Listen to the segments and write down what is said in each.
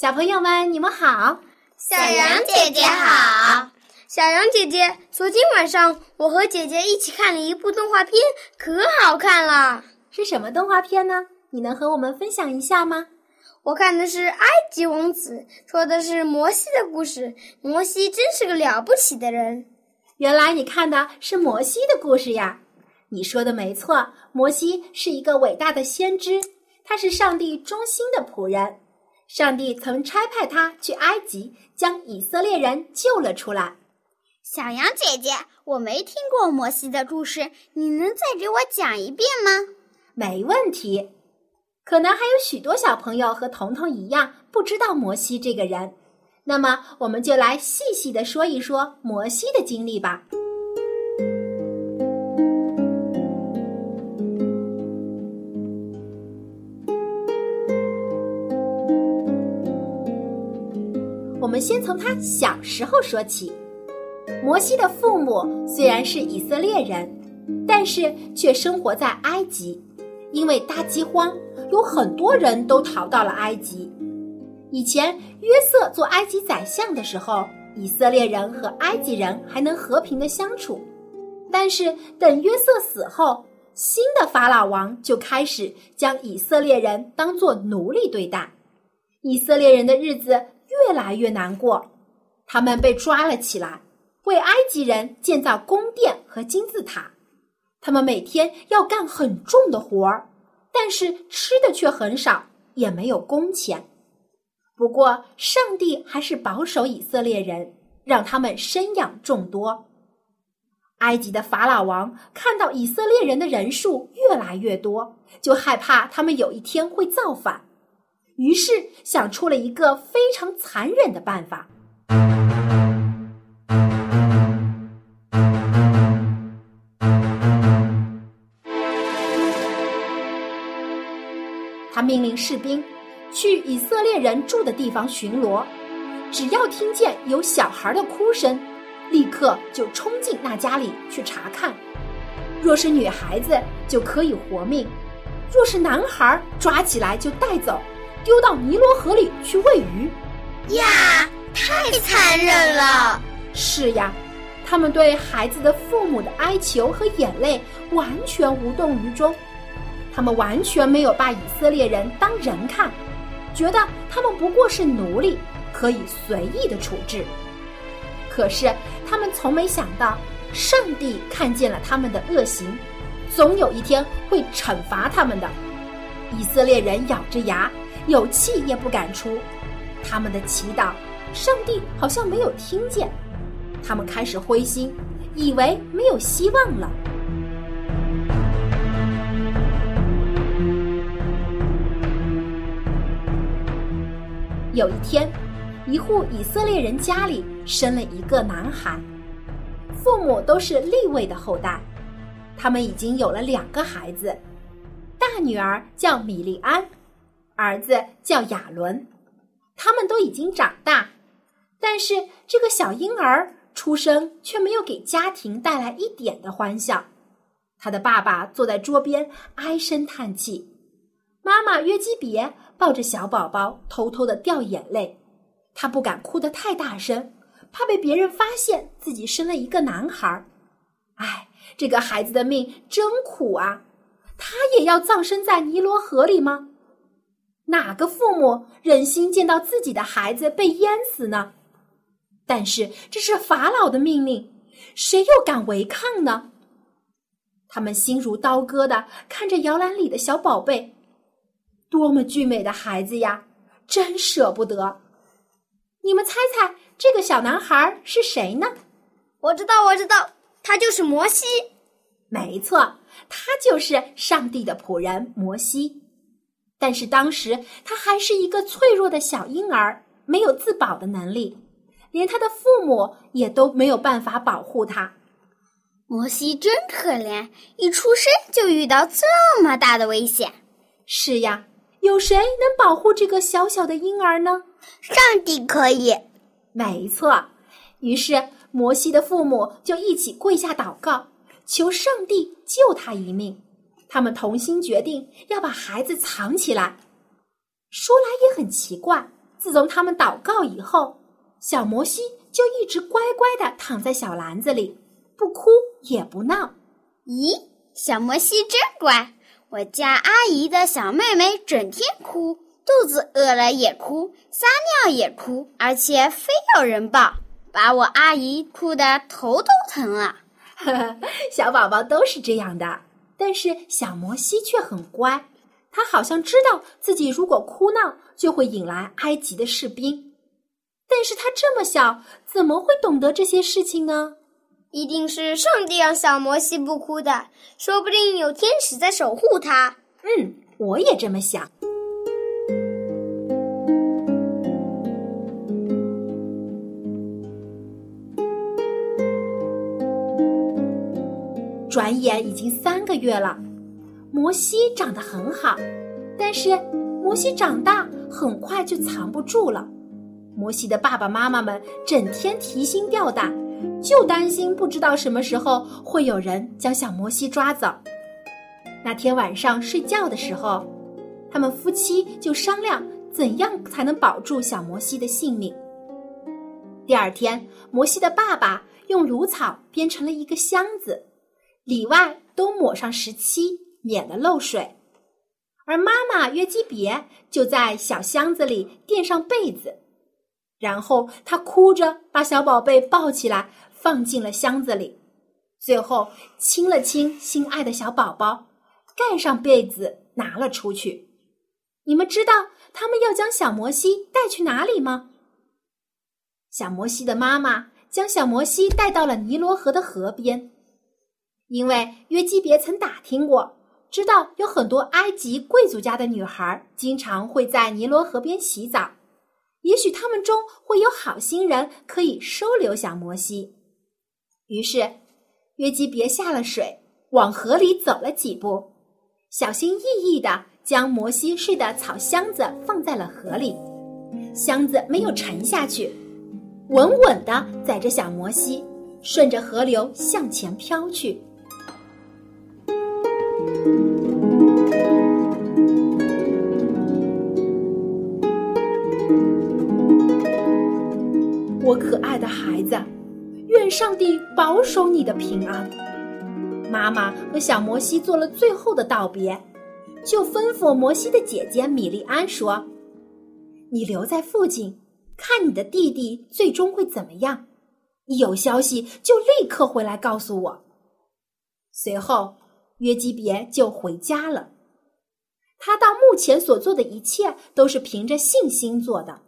小朋友们，你们好！小羊姐姐好！小羊姐姐，昨天晚上我和姐姐一起看了一部动画片，可好看了。是什么动画片呢？你能和我们分享一下吗？我看的是《埃及王子》，说的是摩西的故事。摩西真是个了不起的人。原来你看的是摩西的故事呀！你说的没错，摩西是一个伟大的先知，他是上帝忠心的仆人。上帝曾差派他去埃及，将以色列人救了出来。小羊姐姐，我没听过摩西的故事，你能再给我讲一遍吗？没问题。可能还有许多小朋友和彤彤一样不知道摩西这个人，那么我们就来细细的说一说摩西的经历吧。先从他小时候说起。摩西的父母虽然是以色列人，但是却生活在埃及，因为大饥荒。有很多人都逃到了埃及。以前约瑟做埃及宰相的时候，以色列人和埃及人还能和平的相处。但是等约瑟死后，新的法老王就开始将以色列人当做奴隶对待，以色列人的日子越来越难过。他们被抓了起来，为埃及人建造宫殿和金字塔。他们每天要干很重的活儿。但是吃的却很少，也没有工钱。不过上帝还是保守以色列人，让他们生养众多。埃及的法老王看到以色列人的人数越来越多，就害怕他们有一天会造反，于是想出了一个非常残忍的办法。他命令士兵去以色列人住的地方巡逻，只要听见有小孩的哭声，立刻就冲进那家里去查看。若是女孩子，就可以活命；若是男孩，抓起来就带走，丢到尼罗河里去喂鱼。呀，太残忍了！是呀，他们对孩子的父母的哀求和眼泪完全无动于衷。他们完全没有把以色列人当人看，觉得他们不过是奴隶，可以随意的处置。可是他们从没想到，上帝看见了他们的恶行，总有一天会惩罚他们的。以色列人咬着牙，有气也不敢出。他们的祈祷，上帝好像没有听见。他们开始灰心，以为没有希望了。有一天，一户以色列人家里生了一个男孩，父母都是利位的后代，他们已经有了两个孩子，大女儿叫米利安，儿子叫亚伦，他们都已经长大，但是这个小婴儿出生却没有给家庭带来一点的欢笑，他的爸爸坐在桌边唉声叹气，妈妈约基别。抱着小宝宝，偷偷的掉眼泪。他不敢哭得太大声，怕被别人发现自己生了一个男孩。唉，这个孩子的命真苦啊！他也要葬身在尼罗河里吗？哪个父母忍心见到自己的孩子被淹死呢？但是这是法老的命令，谁又敢违抗呢？他们心如刀割的看着摇篮里的小宝贝。多么俊美的孩子呀，真舍不得！你们猜猜这个小男孩是谁呢？我知道，我知道，他就是摩西。没错，他就是上帝的仆人摩西。但是当时他还是一个脆弱的小婴儿，没有自保的能力，连他的父母也都没有办法保护他。摩西真可怜，一出生就遇到这么大的危险。是呀，有谁能保护这个小小的婴儿呢？上帝可以。没错。于是摩西的父母就一起跪下祷告，求上帝救他一命。他们同心决定要把孩子藏起来。说来也很奇怪，自从他们祷告以后，小摩西就一直乖乖的躺在小篮子里。不哭也不闹，咦，小摩西真乖。我家阿姨的小妹妹整天哭，肚子饿了也哭，撒尿也哭，而且非要人抱，把我阿姨哭得头都疼了。呵呵，小宝宝都是这样的，但是小摩西却很乖，他好像知道自己如果哭闹就会引来埃及的士兵，但是他这么小，怎么会懂得这些事情呢？一定是上帝让小摩西不哭的，说不定有天使在守护他。嗯，我也这么想。转眼已经三个月了，摩西长得很好，但是摩西长大很快就藏不住了。摩西的爸爸妈妈们整天提心吊胆。就担心不知道什么时候会有人将小摩西抓走。那天晚上睡觉的时候，他们夫妻就商量怎样才能保住小摩西的性命。第二天，摩西的爸爸用芦草编成了一个箱子，里外都抹上石漆，免得漏水。而妈妈约基别就在小箱子里垫上被子。然后她哭着把小宝贝抱起来，放进了箱子里，最后亲了亲心爱的小宝宝，盖上被子拿了出去。你们知道他们要将小摩西带去哪里吗？小摩西的妈妈将小摩西带到了尼罗河的河边，因为约基别曾打听过，知道有很多埃及贵族家的女孩经常会在尼罗河边洗澡。也许他们中会有好心人可以收留小摩西。于是，约基别下了水，往河里走了几步，小心翼翼地将摩西睡的草箱子放在了河里。箱子没有沉下去，稳稳地载着小摩西，顺着河流向前飘去。我可爱的孩子，愿上帝保守你的平安。妈妈和小摩西做了最后的道别，就吩咐摩西的姐姐米利安说：“你留在附近，看你的弟弟最终会怎么样。一有消息就立刻回来告诉我。”随后，约基别就回家了。他到目前所做的一切都是凭着信心做的。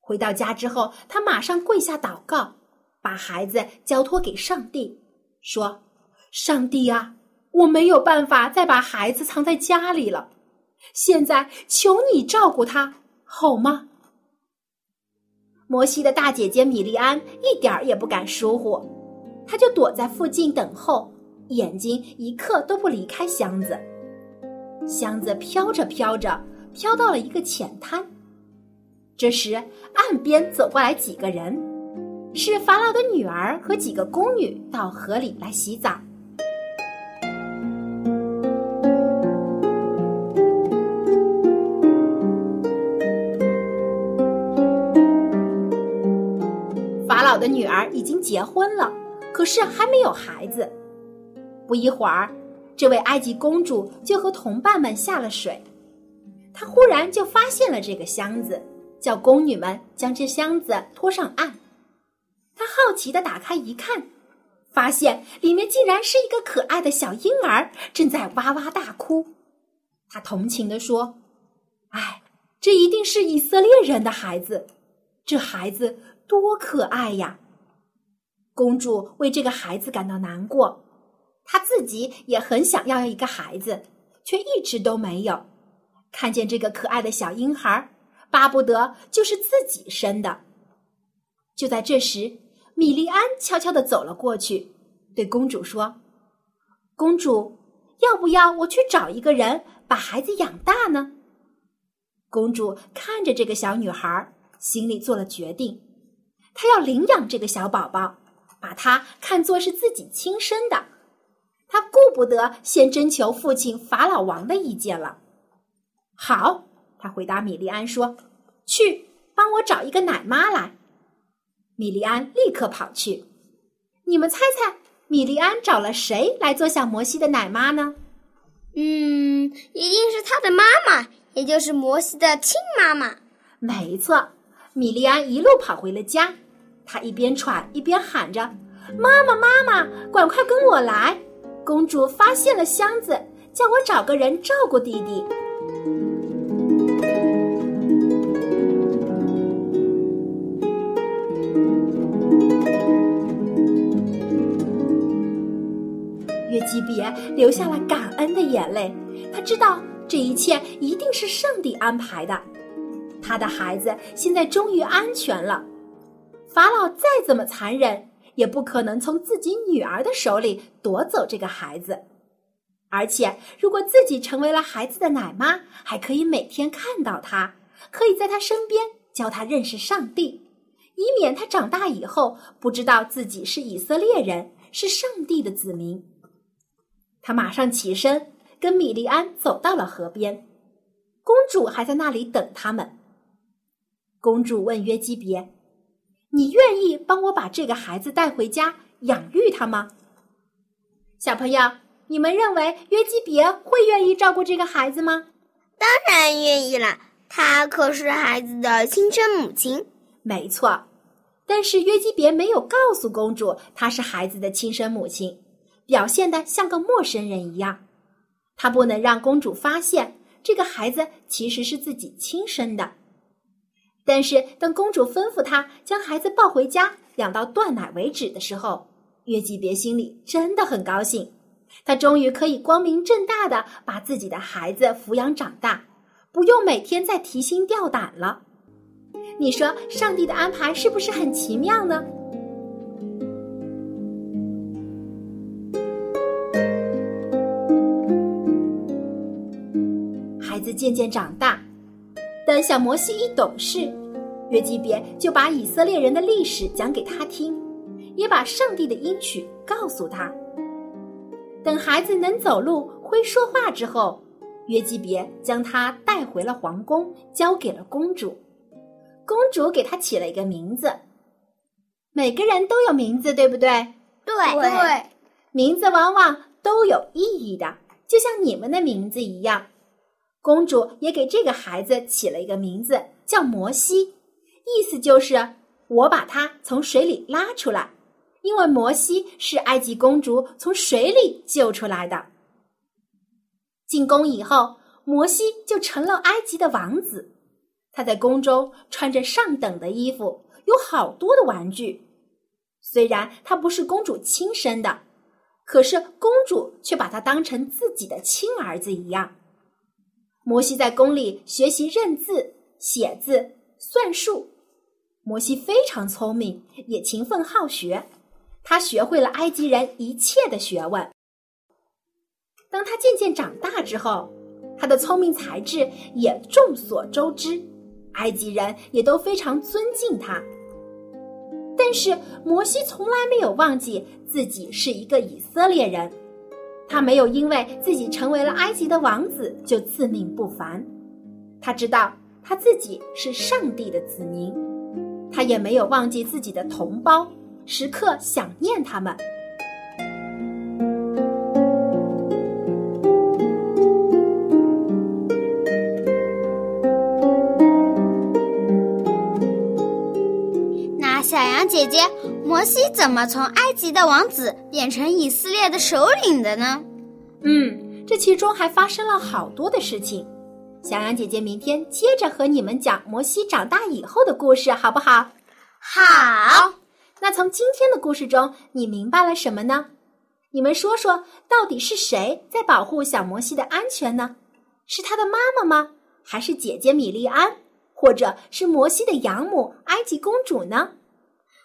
回到家之后，他马上跪下祷告，把孩子交托给上帝，说：“上帝啊，我没有办法再把孩子藏在家里了，现在求你照顾他，好吗？”摩西的大姐姐米利安一点儿也不敢疏忽，她就躲在附近等候，眼睛一刻都不离开箱子。箱子飘着飘着，飘到了一个浅滩。这时，岸边走过来几个人，是法老的女儿和几个宫女到河里来洗澡。法老的女儿已经结婚了，可是还没有孩子。不一会儿，这位埃及公主就和同伴们下了水，她忽然就发现了这个箱子。叫宫女们将这箱子拖上岸。她好奇的打开一看，发现里面竟然是一个可爱的小婴儿，正在哇哇大哭。他同情的说：“哎，这一定是以色列人的孩子，这孩子多可爱呀！”公主为这个孩子感到难过，她自己也很想要一个孩子，却一直都没有。看见这个可爱的小婴孩，巴不得就是自己生的。就在这时，米莉安悄悄地走了过去，对公主说：“公主，要不要我去找一个人把孩子养大呢？”公主看着这个小女孩，心里做了决定，她要领养这个小宝宝，把他看作是自己亲生的。她顾不得先征求父亲法老王的意见了。好，他回答米利安说：“去帮我找一个奶妈来。”米利安立刻跑去。你们猜猜，米利安找了谁来做小摩西的奶妈呢？嗯，一定是他的妈妈。也就是摩西的亲妈妈，没错。米利安一路跑回了家，他一边喘一边喊着：“妈妈，妈妈，赶快跟我来！公主发现了箱子，叫我找个人照顾弟弟。”月季别流下了感恩的眼泪，他知道。这一切一定是上帝安排的，他的孩子现在终于安全了。法老再怎么残忍，也不可能从自己女儿的手里夺走这个孩子。而且，如果自己成为了孩子的奶妈，还可以每天看到他，可以在他身边教他认识上帝，以免他长大以后不知道自己是以色列人，是上帝的子民。他马上起身。跟米莉安走到了河边，公主还在那里等他们。公主问约基别：“你愿意帮我把这个孩子带回家养育他吗？”小朋友，你们认为约基别会愿意照顾这个孩子吗？当然愿意了，她可是孩子的亲生母亲。没错，但是约基别没有告诉公主她是孩子的亲生母亲，表现的像个陌生人一样。她不能让公主发现这个孩子其实是自己亲生的，但是当公主吩咐他将孩子抱回家养到断奶为止的时候，月季别心里真的很高兴，他终于可以光明正大的把自己的孩子抚养长大，不用每天再提心吊胆了。你说上帝的安排是不是很奇妙呢？孩子渐渐长大，等小摩西一懂事，约基别就把以色列人的历史讲给他听，也把上帝的应许告诉他。等孩子能走路、会说话之后，约基别将他带回了皇宫，交给了公主。公主给他起了一个名字。每个人都有名字，对不对？对对，名字往往都有意义的，就像你们的名字一样。公主也给这个孩子起了一个名字，叫摩西，意思就是我把他从水里拉出来，因为摩西是埃及公主从水里救出来的。进宫以后，摩西就成了埃及的王子，他在宫中穿着上等的衣服，有好多的玩具。虽然他不是公主亲生的，可是公主却把他当成自己的亲儿子一样。摩西在宫里学习认字、写字、算术。摩西非常聪明，也勤奋好学。他学会了埃及人一切的学问。当他渐渐长大之后，他的聪明才智也众所周知，埃及人也都非常尊敬他。但是摩西从来没有忘记自己是一个以色列人。他没有因为自己成为了埃及的王子就自命不凡，他知道他自己是上帝的子民，他也没有忘记自己的同胞，时刻想念他们。姐姐。摩西怎么从埃及的王子变成以色列的首领的呢？嗯，这其中还发生了好多的事情。小羊姐姐明天接着和你们讲摩西长大以后的故事，好不好？好。那从今天的故事中，你明白了什么呢？你们说说，到底是谁在保护小摩西的安全呢？是他的妈妈吗？还是姐姐米利安，或者是摩西的养母埃及公主呢？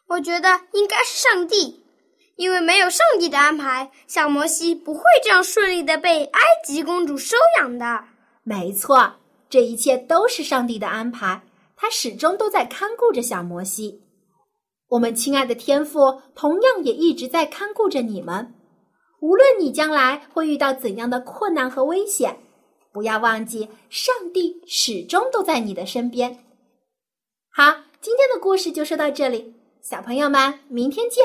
我觉得应该是上帝，因为没有上帝的安排，小摩西不会这样顺利的被埃及公主收养的。没错，这一切都是上帝的安排，他始终都在看顾着小摩西。我们亲爱的天父同样也一直在看顾着你们。无论你将来会遇到怎样的困难和危险，不要忘记，上帝始终都在你的身边。好，今天的故事就说到这里，小朋友们，明天见。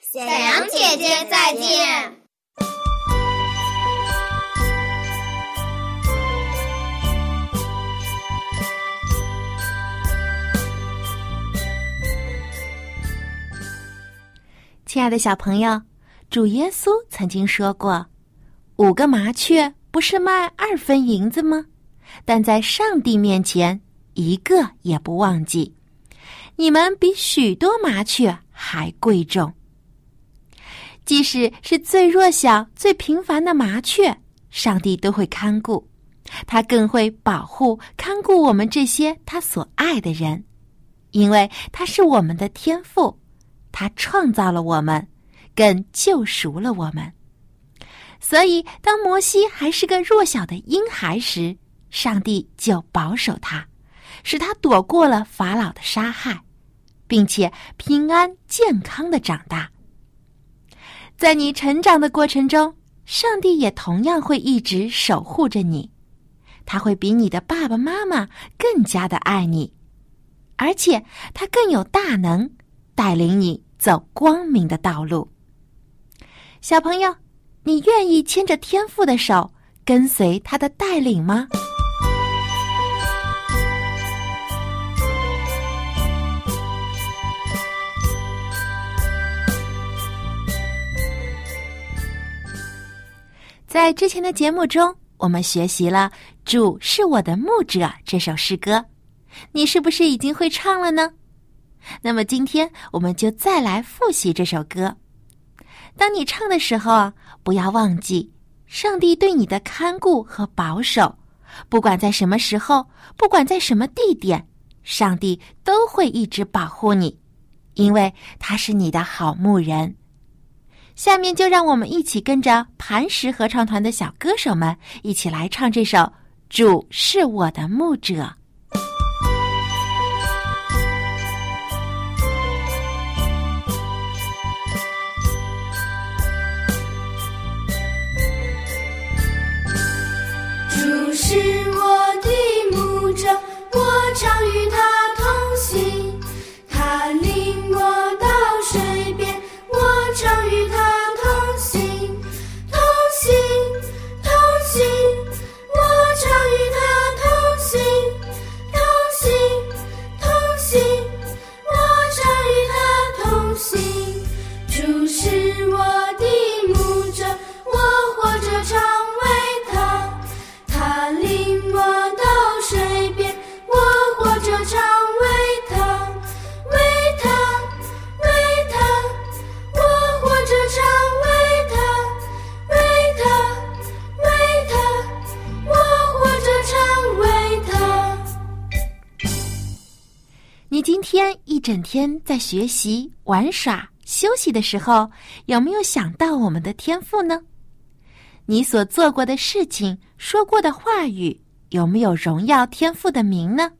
小羊姐姐再见。亲爱的小朋友，主耶稣曾经说过：“五个麻雀不是卖二分银子吗？但在上帝面前，一个也不忘记。你们比许多麻雀还贵重。即使是最弱小、最平凡的麻雀，上帝都会看顾，他更会保护、看顾我们这些他所爱的人，因为他是我们的天赋。”他创造了我们，更救赎了我们。所以，当摩西还是个弱小的婴孩时，上帝就保守他，使他躲过了法老的杀害，并且平安健康的长大。在你成长的过程中，上帝也同样会一直守护着你，他会比你的爸爸妈妈更加的爱你，而且他更有大能。带领你走光明的道路，小朋友，你愿意牵着天父的手，跟随他的带领吗？在之前的节目中，我们学习了“主是我的牧者”这首诗歌，你是不是已经会唱了呢？那么今天我们就再来复习这首歌。当你唱的时候，不要忘记上帝对你的看顾和保守。不管在什么时候，不管在什么地点，上帝都会一直保护你，因为他是你的好牧人。下面就让我们一起跟着磐石合唱团的小歌手们一起来唱这首《主是我的牧者》。天一整天在学习、玩耍、休息的时候，有没有想到我们的天赋呢？你所做过的事情、说过的话语，有没有荣耀天赋的名呢？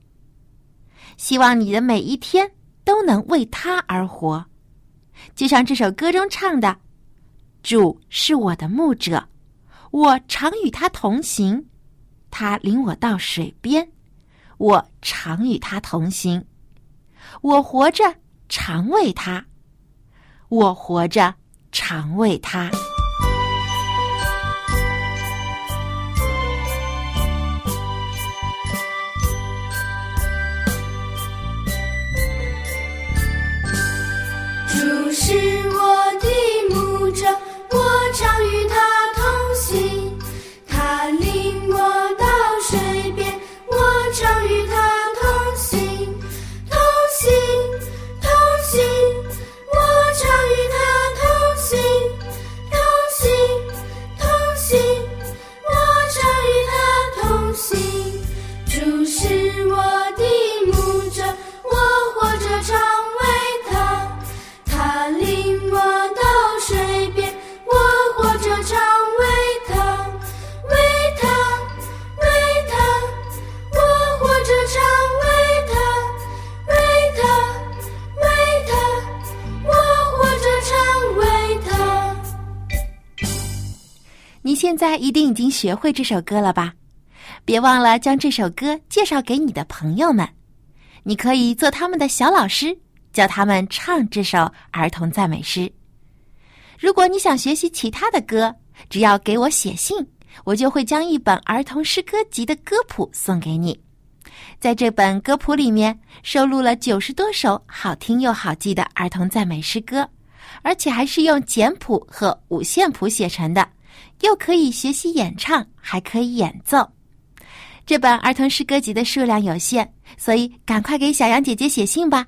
希望你的每一天都能为他而活，就像这首歌中唱的：“主是我的牧者，我常与他同行，他领我到水边，我常与他同行。”我活着，常为他；我活着，常为他。主是我的牧者，我常与他。在一定已经学会这首歌了吧？别忘了将这首歌介绍给你的朋友们。你可以做他们的小老师，教他们唱这首儿童赞美诗。如果你想学习其他的歌，只要给我写信，我就会将一本儿童诗歌集的歌谱送给你。在这本歌谱里面，收录了九十多首好听又好记的儿童赞美诗歌，而且还是用简谱和五线谱写成的，又可以学习演唱，还可以演奏。这本儿童诗歌集的数量有限，所以赶快给小羊姐姐写信吧。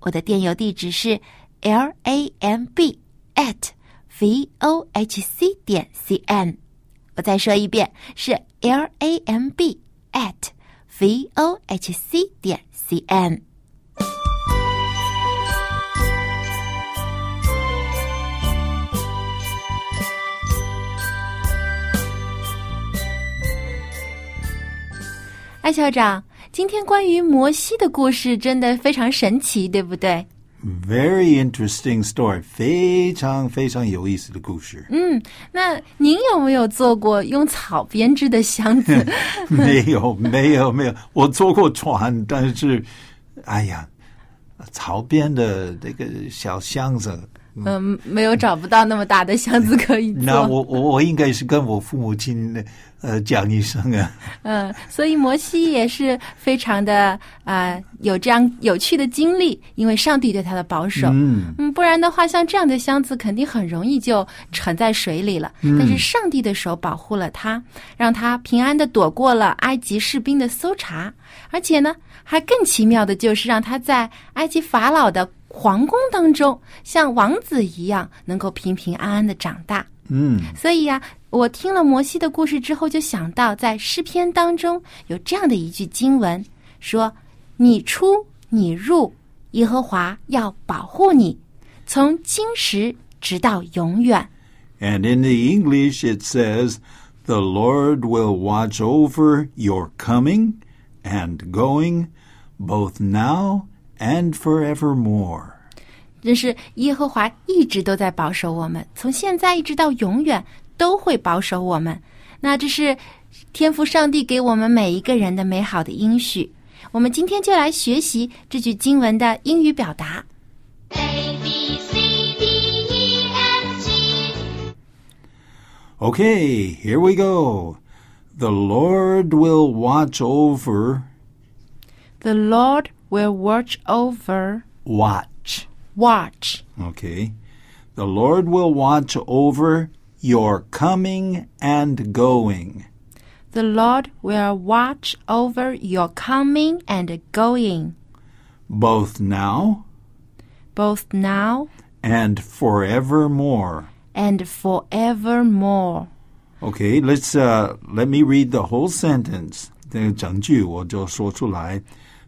我的电邮地址是 l a m b at v o h c 点 c n。我再说一遍，是 l a m b at v o h c 点 c n。艾校长，今天关于摩西的故事真的非常神奇，对不对？Very interesting story，非常非常有意思的故事。嗯，那您有没有做过用草编织的箱子？没有，没有，没有，我做过船，但是，哎呀，草编的这个小箱子，嗯，没有找不到那么大的箱子可以做。那我我我应该是跟我父母亲呃讲一声啊。嗯，所以摩西也是非常的啊、呃有这样有趣的经历，因为上帝对他的保守。嗯嗯，不然的话，像这样的箱子肯定很容易就沉在水里了。但是上帝的手保护了他，让他平安的躲过了埃及士兵的搜查，而且呢，还更奇妙的就是让他在埃及法老的皇宫当中，像王子一样，能够平平安安的长大。嗯所以呀、我听了摩西的故事之后，就想到在诗篇当中有这样的一句经文，说：“你出你入，耶和华要保护你，从今时直到永远。And in the English, it says, The Lord will watch over your coming and going, both now and forevermore. ”真是耶和华一直都在保守我们，从现在一直到永远都会保守我们。那这是天父上帝给我们每一个人的美好的应许。我们今天就来学习这句经文的英语表达。A B C D E F G Okay, here we go. The Lord will watch over, The Lord will watch over, watch. watch. Okay. The Lord will watch over your coming and going, The Lord will watch over your coming and going, both now both now and forevermore. and forevermore. Okay, let's uh let me read the whole sentence. 这个整句我就说出来。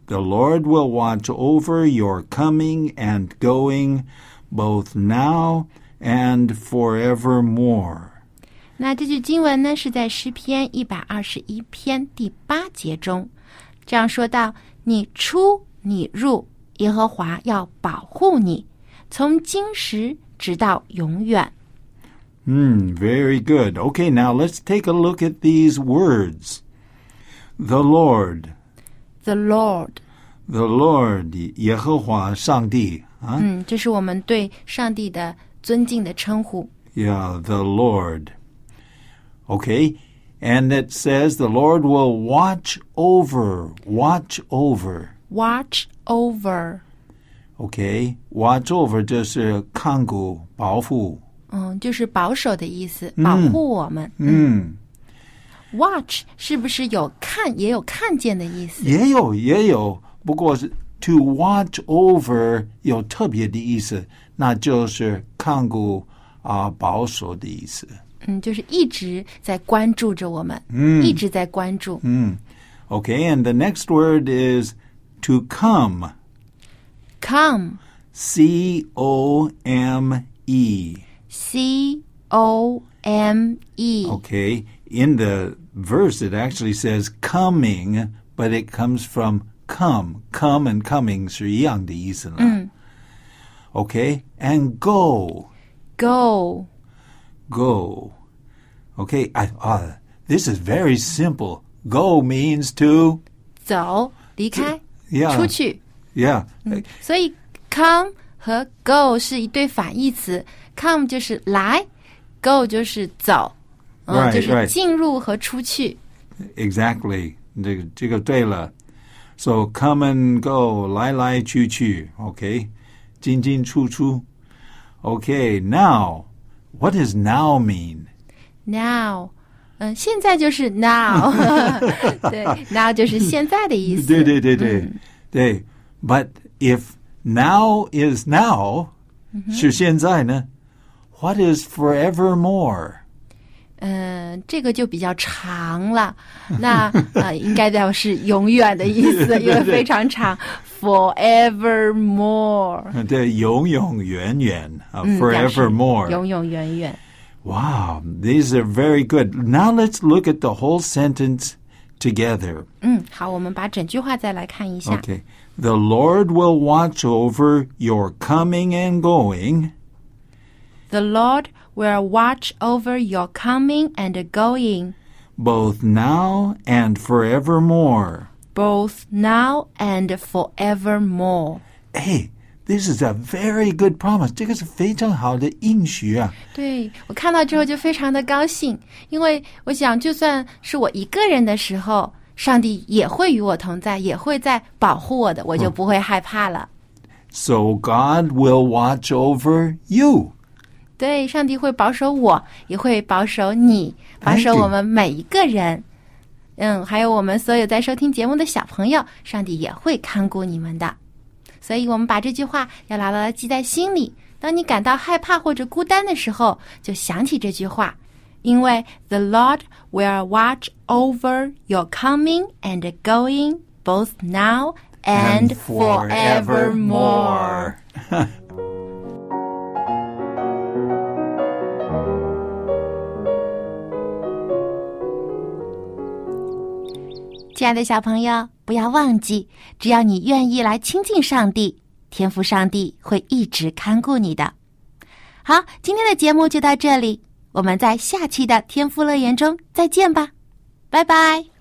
The Lord will watch over your coming and going, both now and forevermore. 那这句经文呢，是在诗篇一百二十一篇第八节中，这样说到：“你出你入，耶和华要保护你，从今时直到永远。 Hmm, very good. Okay, now let's take a look at these words. The Lord, ”The Lord， the Lord, 耶和华上帝啊。嗯，这是我们对上帝的尊敬的称呼。 Yeah, the Lord. Okay, and it says the Lord will watch over, watch over. Watch over， Okay, watch over 就是看顾、保护。嗯，就是保守的意思，保护我们。嗯， Watch 是不是有看也有看见的意思？也有也有，不过是 to watch over 有特别的意思，那就是看顾啊、保守的意思。嗯，就是一直在关注着我们，嗯，一直在关注。 Okay, and the next word is to come. Come， C O M E. C O M E. Okay. In the verse, it actually says coming, but it comes from come. Come and coming 是一样的意思了。Okay. And go. Go. Go. Okay. I, uh, this is very simple. Go means to, 走，离开， yeah, 出去。 yeah. 所以 come 和 go 是一对反义词，come 就是来，go 就是走， 嗯 Right, 就是 right. 进入和出去。 Exactly. 这个这个对了。So come and go，来来去去，OK，进进出出，OK。Now, what does now mean? Now，嗯，现在就是 now，对，now 就是现在的意思。对对对对对。But if now is now，是现在呢？What is forevermore？ 嗯，这个就比较长了，那呃，应该要是永远的意思，因为非常长，forevermore，对，永永远远啊嗯表示，forevermore。永永远远。 Wow, these are very good. Now let's look at the whole sentence together. 嗯，好，我们把整句话再来看一下。 Okay. The Lord will watch over your coming and going The Lord will watch over your coming and going, both now and forevermore. both now and forevermore. Hey, this is a very good promise. 这个是非常好的应许啊。对我看到之后就非常的高兴，因为我想，就算是我一个人的时候，上帝也会与我同在，也会在保护我的，我就不会害怕了。 So God will watch over you. 对，上帝会保守我，也会保守你，保守我们每一个人。嗯，还有我们所有在收听节目的小朋友，上帝也会看顾你们的。所以，我们把这句话要牢牢的记在心里。当你感到害怕或者孤单的时候，就想起这句话，因为 The Lord will watch over your coming and going, both now and forevermore. 亲爱的小朋友，不要忘记，只要你愿意来亲近上帝，天父上帝会一直看顾你的。好，今天的节目就到这里，我们在下期的天赋乐园中再见吧，拜拜。